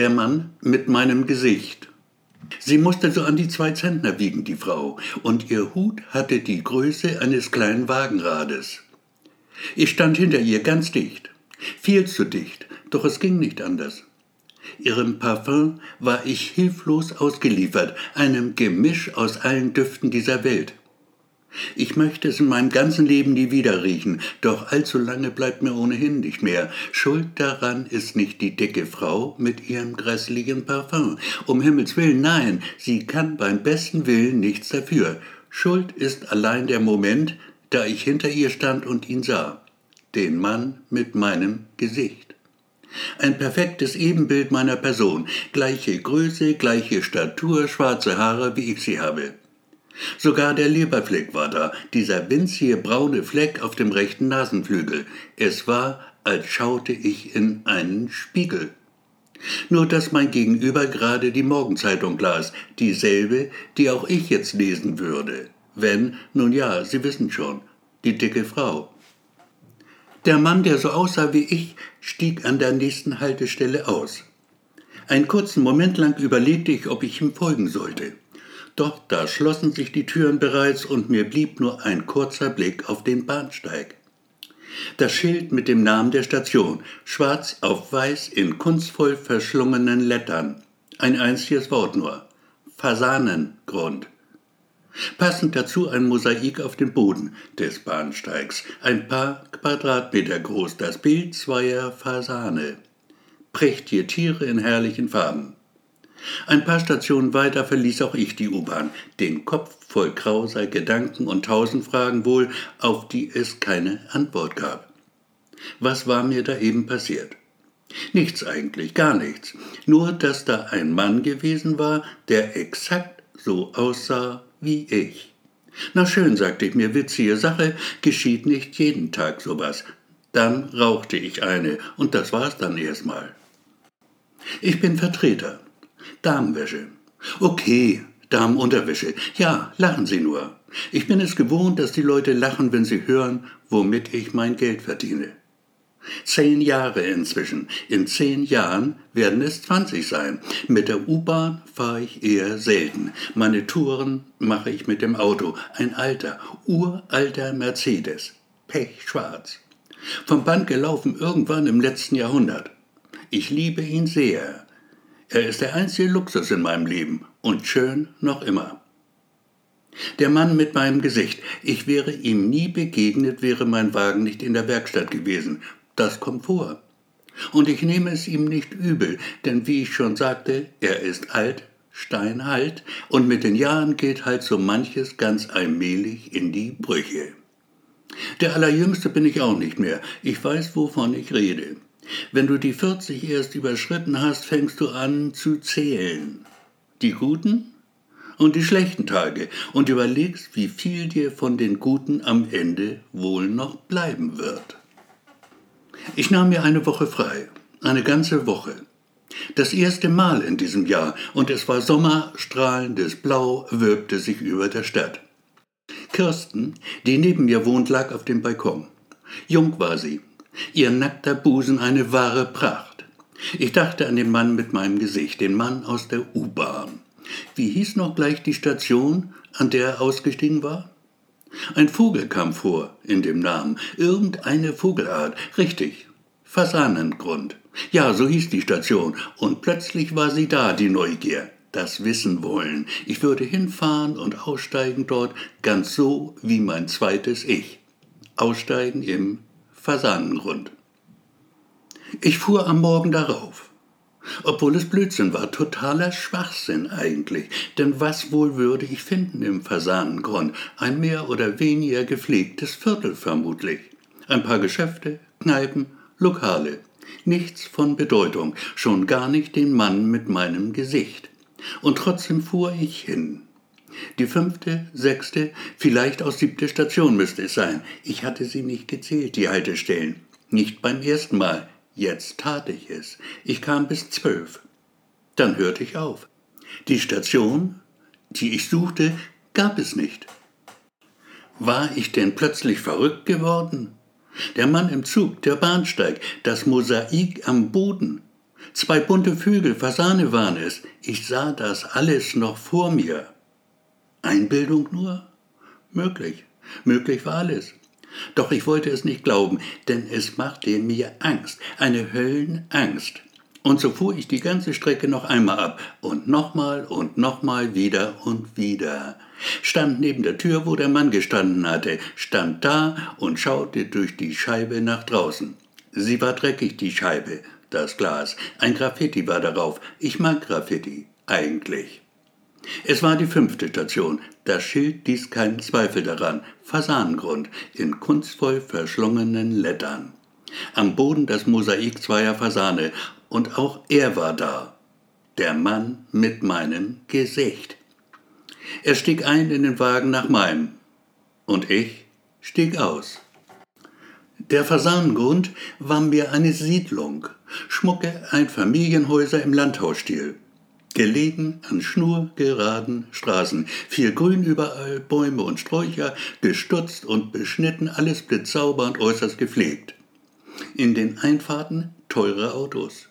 Der Mann mit meinem Gesicht. Sie musste so an die zwei Zentner wiegen, die Frau, und ihr Hut hatte die Größe eines kleinen Wagenrades. Ich stand hinter ihr ganz dicht, viel zu dicht, doch es ging nicht anders. Ihrem Parfum war ich hilflos ausgeliefert, einem Gemisch aus allen Düften dieser Welt. Ich möchte es in meinem ganzen Leben nie wieder riechen, doch allzu lange bleibt mir ohnehin nicht mehr. Schuld daran ist nicht die dicke Frau mit ihrem grässlichen Parfum. Um Himmels willen, nein, sie kann beim besten Willen nichts dafür. Schuld ist allein der Moment, da ich hinter ihr stand und ihn sah. Den Mann mit meinem Gesicht. Ein perfektes Ebenbild meiner Person, gleiche Größe, gleiche Statur, schwarze Haare, wie ich sie habe. Sogar der Leberfleck war da, dieser winzige braune Fleck auf dem rechten Nasenflügel. Es war, als schaute ich in einen Spiegel. Nur dass mein Gegenüber gerade die Morgenzeitung las, dieselbe, die auch ich jetzt lesen würde. Wenn, nun ja, Sie wissen schon, die dicke Frau. Der Mann, der so aussah wie ich, stieg an der nächsten Haltestelle aus. Einen kurzen Moment lang überlegte ich, ob ich ihm folgen sollte. Doch da schlossen sich die Türen bereits und mir blieb nur ein kurzer Blick auf den Bahnsteig. Das Schild mit dem Namen der Station, schwarz auf weiß in kunstvoll verschlungenen Lettern. Ein einziges Wort nur. Fasanengrund. Passend dazu ein Mosaik auf dem Boden des Bahnsteigs, ein paar Quadratmeter groß, das Bild zweier Fasane. Prächtige Tiere in herrlichen Farben. Ein paar Stationen weiter verließ auch ich die U-Bahn, den Kopf voll krauser Gedanken und tausend Fragen wohl, auf die es keine Antwort gab. Was war mir da eben passiert? Nichts eigentlich, gar nichts. Nur, dass da ein Mann gewesen war, der exakt so aussah wie ich. Na schön, sagte ich mir, witzige Sache, geschieht nicht jeden Tag sowas. Dann rauchte ich eine, und das war's dann erstmal. Ich bin Vertreter. Damenwäsche. Okay, Damenunterwäsche. Ja, lachen Sie nur. Ich bin es gewohnt, dass die Leute lachen, wenn sie hören, womit ich mein Geld verdiene. Zehn Jahre inzwischen. In zehn Jahren werden es zwanzig sein. Mit der U-Bahn fahre ich eher selten. Meine Touren mache ich mit dem Auto. Ein alter, uralter Mercedes. Pechschwarz. Vom Band gelaufen irgendwann im letzten Jahrhundert. Ich liebe ihn sehr. Er ist der einzige Luxus in meinem Leben und schön noch immer. Der Mann mit meinem Gesicht. Ich wäre ihm nie begegnet, wäre mein Wagen nicht in der Werkstatt gewesen. Das kommt vor. Und ich nehme es ihm nicht übel, denn wie ich schon sagte, er ist alt, steinhalt, und mit den Jahren geht halt so manches ganz allmählich in die Brüche. Der Allerjüngste bin ich auch nicht mehr. Ich weiß, wovon ich rede. Wenn du die 40 erst überschritten hast, fängst du an zu zählen. Die guten und die schlechten Tage und überlegst, wie viel dir von den guten am Ende wohl noch bleiben wird. Ich nahm mir eine Woche frei, eine ganze Woche. Das erste Mal in diesem Jahr, und es war Sommer, strahlendes Blau wölbte sich über der Stadt. Kirsten, die neben mir wohnt, lag auf dem Balkon. Jung war sie, ihr nackter Busen eine wahre Pracht. Ich dachte an den Mann mit meinem Gesicht, den Mann aus der U-Bahn. Wie hieß noch gleich die Station, an der er ausgestiegen war? Ein Vogel kam vor in dem Namen, irgendeine Vogelart, richtig, Fasanengrund. Ja, so hieß die Station, und plötzlich war sie da, die Neugier, das Wissen wollen. Ich würde hinfahren und aussteigen dort, ganz so wie mein zweites Ich. Aussteigen im Fasanengrund. Ich fuhr am Morgen darauf. Obwohl es Blödsinn war, totaler Schwachsinn eigentlich. Denn was wohl würde ich finden im Fasanengrund? Ein mehr oder weniger gepflegtes Viertel vermutlich. Ein paar Geschäfte, Kneipen, Lokale. Nichts von Bedeutung, schon gar nicht den Mann mit meinem Gesicht. Und trotzdem fuhr ich hin. Die fünfte, sechste, vielleicht auch siebte Station müsste es sein. Ich hatte sie nicht gezählt, die Haltestellen. Nicht beim ersten Mal. Jetzt tat ich es. Ich kam bis zwölf. Dann hörte ich auf. Die Station, die ich suchte, gab es nicht. War ich denn plötzlich verrückt geworden? Der Mann im Zug, der Bahnsteig, das Mosaik am Boden. Zwei bunte Vögel, Fasane waren es. Ich sah das alles noch vor mir. Einbildung nur? Möglich. Möglich war alles. Doch ich wollte es nicht glauben, denn es machte mir Angst, eine Höllenangst. Und so fuhr ich die ganze Strecke noch einmal ab und nochmal und nochmal wieder und wieder. Stand neben der Tür, wo der Mann gestanden hatte, stand da und schaute durch die Scheibe nach draußen. Sie war dreckig, die Scheibe, das Glas. Ein Graffiti war darauf. Ich mag Graffiti, eigentlich. Es war die fünfte Station. Das Schild ließ keinen Zweifel daran. Fasanengrund in kunstvoll verschlungenen Lettern. Am Boden das Mosaik zweier Fasane. Und auch er war da. Der Mann mit meinem Gesicht. Er stieg ein in den Wagen nach meinem. Und ich stieg aus. Der Fasanengrund war mir eine Siedlung, schmucke Einfamilienhäuser im Landhausstil, gelegen an schnurgeraden Straßen, viel Grün überall, Bäume und Sträucher, gestutzt und beschnitten, alles blitzsauber und äußerst gepflegt. In den Einfahrten teure Autos.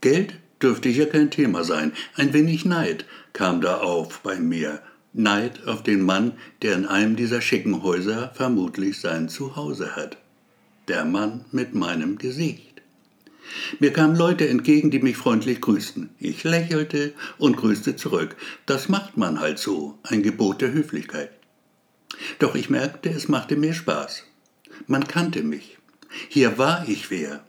Geld dürfte hier kein Thema sein, ein wenig Neid kam da auf bei mir, Neid auf den Mann, der in einem dieser schicken Häuser vermutlich sein Zuhause hat der Mann mit meinem Gesicht. Mir kamen Leute entgegen, die mich freundlich grüßten. Ich lächelte und grüßte zurück. Das macht man halt so, ein Gebot der Höflichkeit. Doch ich merkte, es machte mir Spaß. Man kannte mich. Hier war ich wer.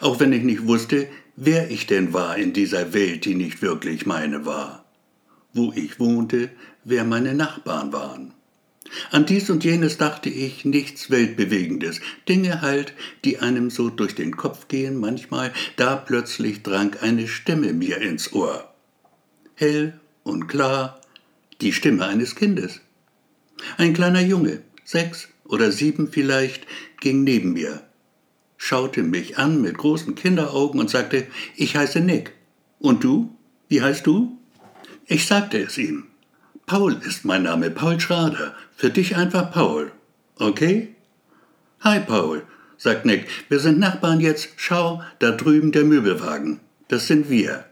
Auch wenn ich nicht wusste, wer ich denn war in dieser Welt, die nicht wirklich meine war. Wo ich wohnte, wer meine Nachbarn waren. An dies und jenes dachte ich, nichts Weltbewegendes, Dinge halt, die einem so durch den Kopf gehen manchmal, da plötzlich drang eine Stimme mir ins Ohr. Hell und klar, die Stimme eines Kindes. Ein kleiner Junge, sechs oder sieben vielleicht, ging neben mir, schaute mich an mit großen Kinderaugen und sagte, ich heiße Nick. Und du? Wie heißt du? Ich sagte es ihm. Paul ist mein Name, Paul Schrader. Für dich einfach Paul. Okay? Hi, Paul, sagt Nick. Wir sind Nachbarn jetzt. Schau, da drüben der Möbelwagen. Das sind wir.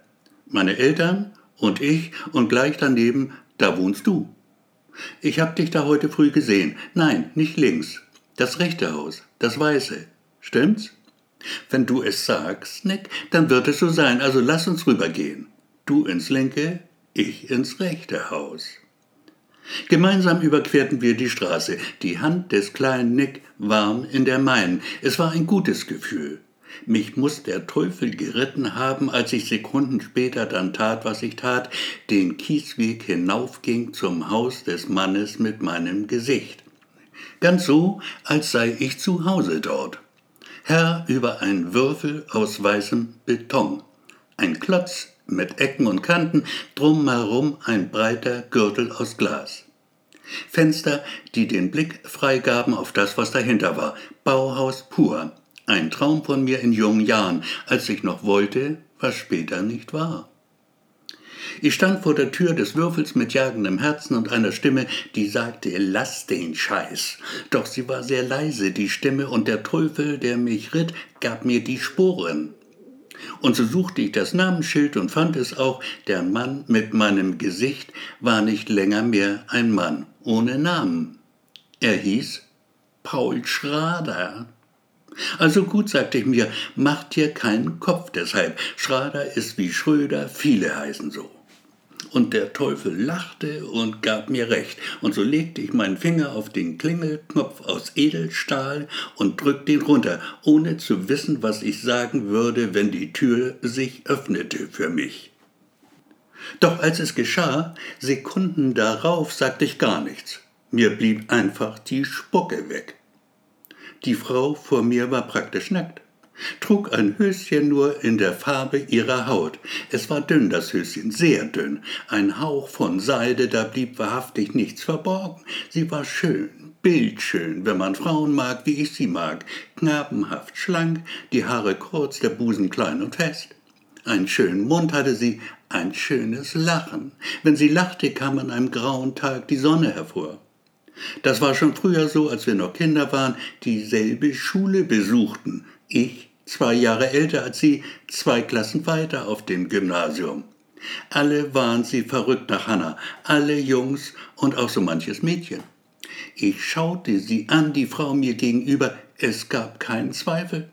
Meine Eltern und ich und gleich daneben, da wohnst du. Ich hab dich da heute früh gesehen. Nein, nicht links. Das rechte Haus, das weiße. Stimmt's? Wenn du es sagst, Nick, dann wird es so sein. Also lass uns rübergehen. Du ins linke, ich ins rechte Haus. Gemeinsam überquerten wir die Straße, die Hand des kleinen Nick warm in der meinen. Es war ein gutes Gefühl. Mich muss der Teufel geritten haben, als ich Sekunden später dann tat, was ich tat, den Kiesweg hinaufging zum Haus des Mannes mit meinem Gesicht. Ganz so, als sei ich zu Hause dort. Herr über ein Würfel aus weißem Beton. Ein Klotz mit Ecken und Kanten, drumherum ein breiter Gürtel aus Glas. Fenster, die den Blick freigaben auf das, was dahinter war. Bauhaus pur. Ein Traum von mir in jungen Jahren, als ich noch wollte, was später nicht war. Ich stand vor der Tür des Würfels mit jagendem Herzen und einer Stimme, die sagte, lass den Scheiß. Doch sie war sehr leise, die Stimme, und der Teufel, der mich ritt, gab mir die Sporen. Und so suchte ich das Namensschild und fand es auch, der Mann mit meinem Gesicht war nicht länger mehr ein Mann ohne Namen. Er hieß Paul Schrader. Also gut, sagte ich mir, macht dir keinen Kopf deshalb. Schrader ist wie Schröder, viele heißen so. Und der Teufel lachte und gab mir recht, und so legte ich meinen Finger auf den Klingelknopf aus Edelstahl und drückte ihn runter, ohne zu wissen, was ich sagen würde, wenn die Tür sich öffnete für mich. Doch als es geschah, Sekunden darauf, sagte ich gar nichts. Mir blieb einfach die Spucke weg. Die Frau vor mir war praktisch nackt trug ein Höschen nur in der Farbe ihrer Haut. Es war dünn, das Höschen, sehr dünn. Ein Hauch von Seide, da blieb wahrhaftig nichts verborgen. Sie war schön, bildschön, wenn man Frauen mag, wie ich sie mag. Knabenhaft schlank, die Haare kurz, der Busen klein und fest. Einen schönen Mund hatte sie, ein schönes Lachen. Wenn sie lachte, kam an einem grauen Tag die Sonne hervor. Das war schon früher so, als wir noch Kinder waren, dieselbe Schule besuchten. Ich zwei Jahre älter als sie, zwei Klassen weiter auf dem Gymnasium. Alle waren sie verrückt nach Hanna, alle Jungs und auch so manches Mädchen. Ich schaute sie an, die Frau mir gegenüber, es gab keinen Zweifel.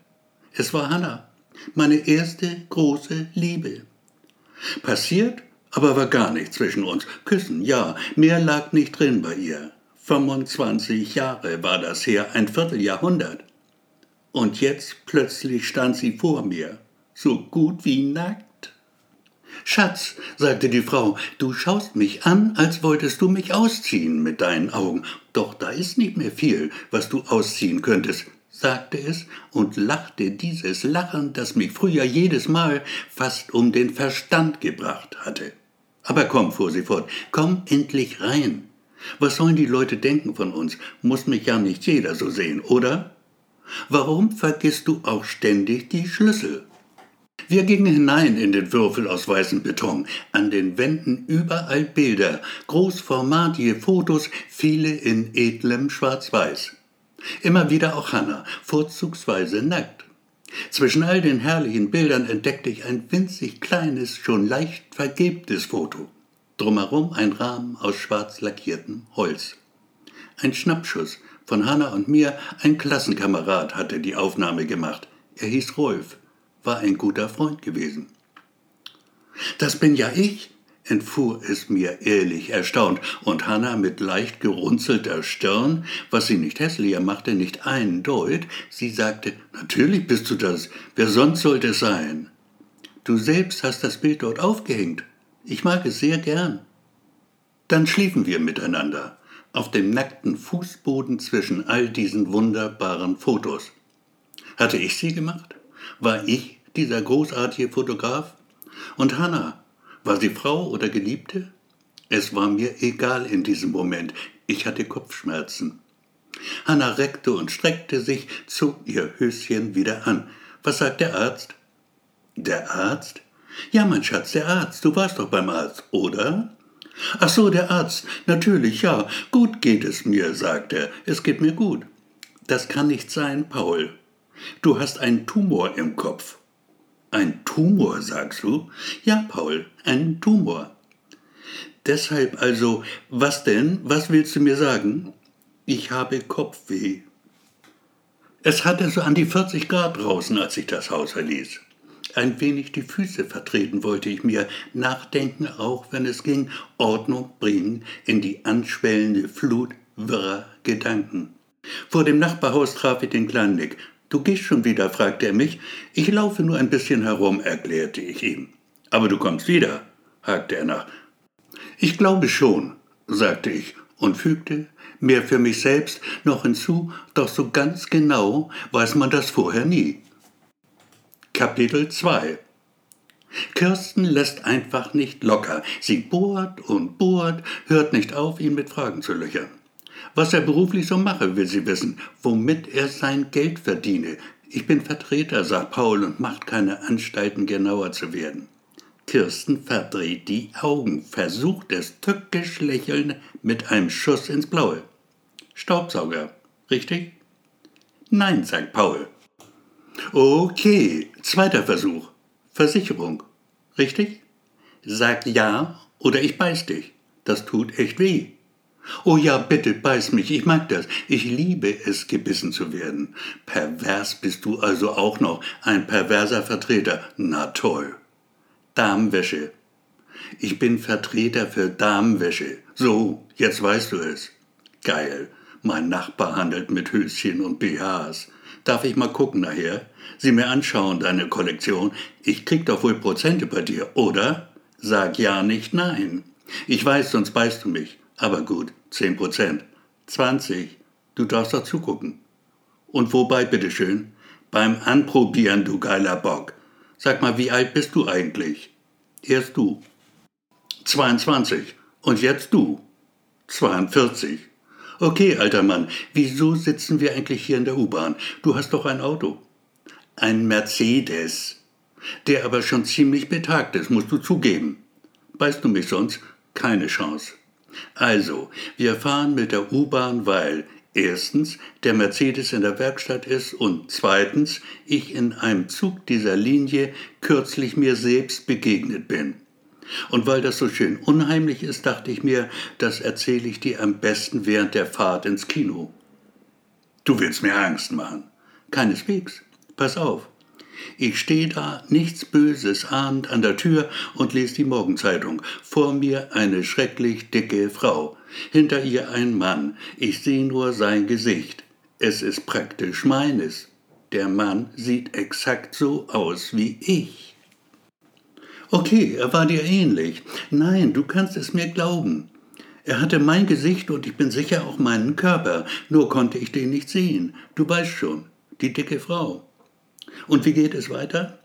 Es war Hanna, meine erste große Liebe. Passiert, aber war gar nichts zwischen uns. Küssen, ja, mehr lag nicht drin bei ihr. 25 Jahre war das her, ein Vierteljahrhundert. Und jetzt plötzlich stand sie vor mir, so gut wie nackt. Schatz, sagte die Frau, du schaust mich an, als wolltest du mich ausziehen mit deinen Augen. Doch da ist nicht mehr viel, was du ausziehen könntest, sagte es und lachte dieses Lachen, das mich früher jedes Mal fast um den Verstand gebracht hatte. Aber komm, fuhr sie fort, komm endlich rein. Was sollen die Leute denken von uns? Muss mich ja nicht jeder so sehen, oder? Warum vergisst du auch ständig die Schlüssel? Wir gingen hinein in den Würfel aus weißem Beton. An den Wänden überall Bilder, großformatige Fotos, viele in edlem Schwarz-Weiß. Immer wieder auch Hannah, vorzugsweise nackt. Zwischen all den herrlichen Bildern entdeckte ich ein winzig kleines, schon leicht vergilbtes Foto. Drumherum ein Rahmen aus schwarz lackiertem Holz. Ein Schnappschuss von Hanna und mir, ein Klassenkamerad hatte die Aufnahme gemacht. Er hieß Rolf, war ein guter Freund gewesen. Das bin ja ich, entfuhr es mir ehrlich erstaunt, und Hanna mit leicht gerunzelter Stirn, was sie nicht hässlicher machte, nicht einen Deut, sie sagte, natürlich bist du das, wer sonst sollte es sein? Du selbst hast das Bild dort aufgehängt. Ich mag es sehr gern. Dann schliefen wir miteinander auf dem nackten Fußboden zwischen all diesen wunderbaren Fotos. Hatte ich sie gemacht? War ich dieser großartige Fotograf? Und Hannah, war sie Frau oder Geliebte? Es war mir egal in diesem Moment. Ich hatte Kopfschmerzen. Hannah reckte und streckte sich, zog ihr Höschen wieder an. Was sagt der Arzt? Der Arzt? Ja, mein Schatz, der Arzt. Du warst doch beim Arzt, oder? Ach so, der Arzt. Natürlich, ja. Gut geht es mir, sagt er. Es geht mir gut. Das kann nicht sein, Paul. Du hast einen Tumor im Kopf. Ein Tumor, sagst du? Ja, Paul, ein Tumor. Deshalb also, was denn? Was willst du mir sagen? Ich habe Kopfweh. Es hatte so an die 40 Grad draußen, als ich das Haus verließ ein wenig die Füße vertreten wollte ich mir, nachdenken auch, wenn es ging, Ordnung bringen in die anschwellende Flut wirrer Gedanken. Vor dem Nachbarhaus traf ich den kleinen. Du gehst schon wieder, fragte er mich. Ich laufe nur ein bisschen herum, erklärte ich ihm. Aber du kommst wieder, hakte er nach. Ich glaube schon, sagte ich und fügte, mehr für mich selbst, noch hinzu, doch so ganz genau weiß man das vorher nie. Kapitel 2 Kirsten lässt einfach nicht locker. Sie bohrt und bohrt, hört nicht auf, ihn mit Fragen zu löchern. Was er beruflich so mache, will sie wissen, womit er sein Geld verdiene. Ich bin Vertreter, sagt Paul und macht keine Anstalten, genauer zu werden. Kirsten verdreht die Augen, versucht es tückisch lächeln mit einem Schuss ins Blaue. Staubsauger, richtig? Nein, sagt Paul. Okay, zweiter Versuch. Versicherung. Richtig? Sag ja oder ich beiß dich. Das tut echt weh. Oh ja, bitte beiß mich, ich mag das. Ich liebe es, gebissen zu werden. Pervers bist du also auch noch, ein perverser Vertreter. Na toll. Damenwäsche. Ich bin Vertreter für Damenwäsche. So, jetzt weißt du es. Geil. Mein Nachbar handelt mit Höschen und BHs. Darf ich mal gucken nachher? Sie mir anschauen, deine Kollektion. Ich krieg doch wohl Prozente bei dir, oder? Sag ja, nicht nein. Ich weiß, sonst beißt du mich. Aber gut, zehn Prozent. Zwanzig. Du darfst doch zugucken. Und wobei, bitteschön? Beim Anprobieren, du geiler Bock. Sag mal, wie alt bist du eigentlich? Erst du. 22. Und jetzt du. 42. Okay, alter Mann, wieso sitzen wir eigentlich hier in der U-Bahn? Du hast doch ein Auto. Ein Mercedes. Der aber schon ziemlich betagt ist, musst du zugeben. Weißt du mich sonst? Keine Chance. Also, wir fahren mit der U-Bahn, weil erstens der Mercedes in der Werkstatt ist und zweitens ich in einem Zug dieser Linie kürzlich mir selbst begegnet bin. Und weil das so schön unheimlich ist, dachte ich mir, das erzähle ich dir am besten während der Fahrt ins Kino. Du willst mir Angst machen. Keineswegs. Pass auf. Ich stehe da, nichts Böses ahnend an der Tür und lese die Morgenzeitung. Vor mir eine schrecklich dicke Frau. Hinter ihr ein Mann. Ich sehe nur sein Gesicht. Es ist praktisch meines. Der Mann sieht exakt so aus wie ich. Okay, er war dir ähnlich. Nein, du kannst es mir glauben. Er hatte mein Gesicht und ich bin sicher auch meinen Körper, nur konnte ich den nicht sehen. Du weißt schon, die dicke Frau. Und wie geht es weiter?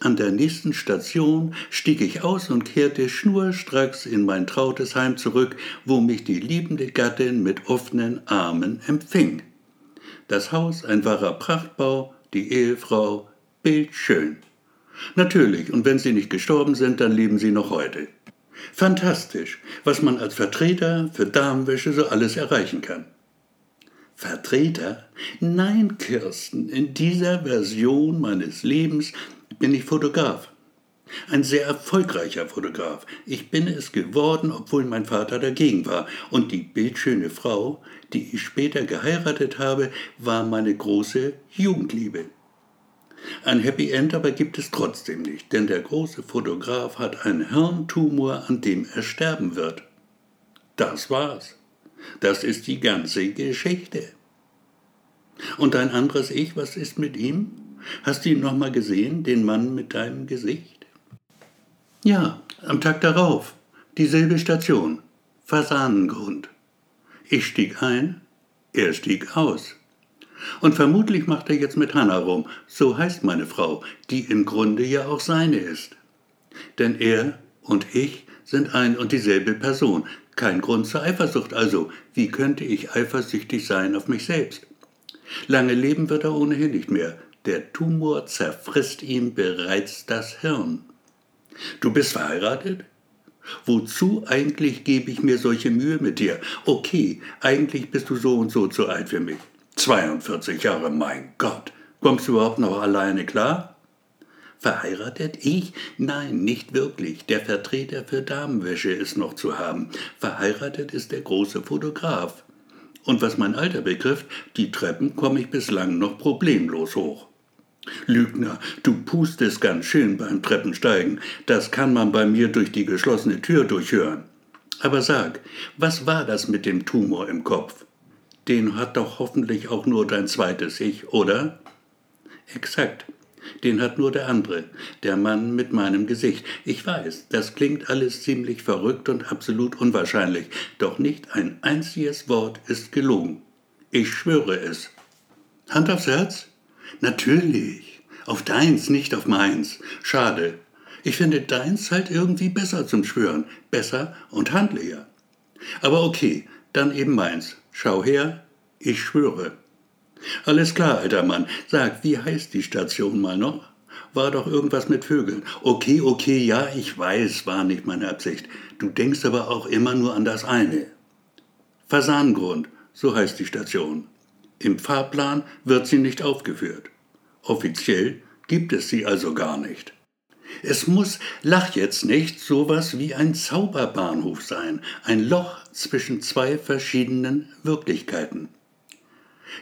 An der nächsten Station stieg ich aus und kehrte schnurstracks in mein trautes Heim zurück, wo mich die liebende Gattin mit offenen Armen empfing. Das Haus ein wahrer Prachtbau, die Ehefrau bildschön. Natürlich, und wenn sie nicht gestorben sind, dann leben sie noch heute. Fantastisch, was man als Vertreter für Damenwäsche so alles erreichen kann. Vertreter? Nein, Kirsten, in dieser Version meines Lebens bin ich Fotograf. Ein sehr erfolgreicher Fotograf. Ich bin es geworden, obwohl mein Vater dagegen war. Und die bildschöne Frau, die ich später geheiratet habe, war meine große Jugendliebe. Ein Happy End aber gibt es trotzdem nicht, denn der große Fotograf hat einen Hirntumor, an dem er sterben wird. Das war's. Das ist die ganze Geschichte. Und dein anderes Ich, was ist mit ihm? Hast du ihn noch mal gesehen, den Mann mit deinem Gesicht? Ja, am Tag darauf. Dieselbe Station. Fasanengrund. Ich stieg ein, er stieg aus. Und vermutlich macht er jetzt mit Hanna rum, so heißt meine Frau, die im Grunde ja auch seine ist. Denn er und ich sind ein und dieselbe Person. Kein Grund zur Eifersucht also. Wie könnte ich eifersüchtig sein auf mich selbst? Lange leben wird er ohnehin nicht mehr. Der Tumor zerfrisst ihm bereits das Hirn. Du bist verheiratet? Wozu eigentlich gebe ich mir solche Mühe mit dir? Okay, eigentlich bist du so und so zu alt für mich. 42 Jahre, mein Gott. Kommst du überhaupt noch alleine klar? Verheiratet? Ich? Nein, nicht wirklich. Der Vertreter für Damenwäsche ist noch zu haben. Verheiratet ist der große Fotograf. Und was mein Alter betrifft, die Treppen komme ich bislang noch problemlos hoch. Lügner, du pustest ganz schön beim Treppensteigen. Das kann man bei mir durch die geschlossene Tür durchhören. Aber sag, was war das mit dem Tumor im Kopf? Den hat doch hoffentlich auch nur dein zweites Ich, oder? Exakt. Den hat nur der andere, der Mann mit meinem Gesicht. Ich weiß, das klingt alles ziemlich verrückt und absolut unwahrscheinlich, doch nicht ein einziges Wort ist gelogen. Ich schwöre es. Hand aufs Herz? Natürlich. Auf deins, nicht auf meins. Schade. Ich finde deins halt irgendwie besser zum Schwören. Besser und handlicher. Aber okay, dann eben meins. Schau her, ich schwöre. Alles klar, alter Mann. Sag, wie heißt die Station mal noch? War doch irgendwas mit Vögeln. Okay, okay, ja, ich weiß, war nicht meine Absicht. Du denkst aber auch immer nur an das eine. Fasangrund, so heißt die Station. Im Fahrplan wird sie nicht aufgeführt. Offiziell gibt es sie also gar nicht. Es muss, lach jetzt nicht, sowas wie ein Zauberbahnhof sein, ein Loch zwischen zwei verschiedenen Wirklichkeiten.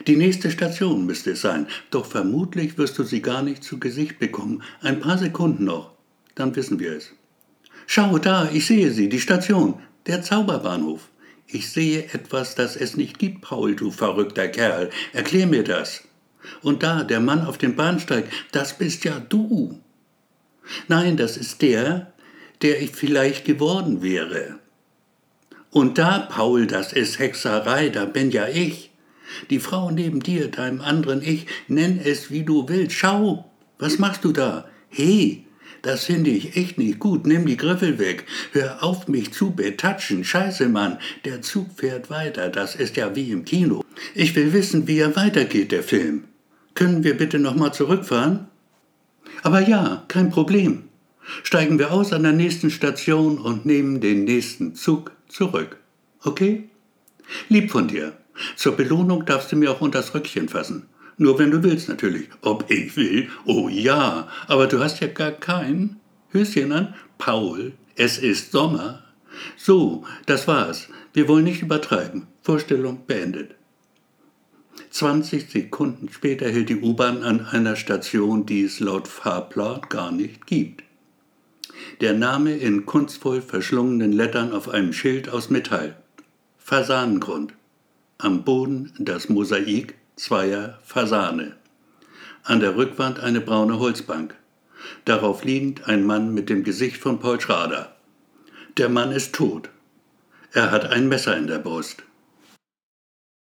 Die nächste Station müsste es sein, doch vermutlich wirst du sie gar nicht zu Gesicht bekommen. Ein paar Sekunden noch, dann wissen wir es. Schau da, ich sehe sie, die Station, der Zauberbahnhof. Ich sehe etwas, das es nicht gibt, Paul, du verrückter Kerl. Erklär mir das. Und da, der Mann auf dem Bahnsteig, das bist ja du. Nein, das ist der, der ich vielleicht geworden wäre. Und da, Paul, das ist Hexerei, da bin ja ich. Die Frau neben dir, deinem anderen Ich, nenn es wie du willst. Schau, was machst du da? He, das finde ich echt nicht gut. Nimm die Griffel weg. Hör auf, mich zu betatschen. Scheiße, Mann. Der Zug fährt weiter. Das ist ja wie im Kino. Ich will wissen, wie er weitergeht, der Film. Können wir bitte nochmal zurückfahren? Aber ja, kein Problem. Steigen wir aus an der nächsten Station und nehmen den nächsten Zug zurück. Okay? Lieb von dir. Zur Belohnung darfst du mir auch unters Röckchen fassen. Nur wenn du willst natürlich. Ob ich will? Oh ja, aber du hast ja gar keinen. Höschen an? Paul, es ist Sommer. So, das war's. Wir wollen nicht übertreiben. Vorstellung beendet. 20 Sekunden später hält die U-Bahn an einer Station, die es laut Fahrplan gar nicht gibt. Der Name in kunstvoll verschlungenen Lettern auf einem Schild aus Metall. Fasanengrund. Am Boden das Mosaik zweier Fasane. An der Rückwand eine braune Holzbank. Darauf liegend ein Mann mit dem Gesicht von Paul Schrader. Der Mann ist tot. Er hat ein Messer in der Brust.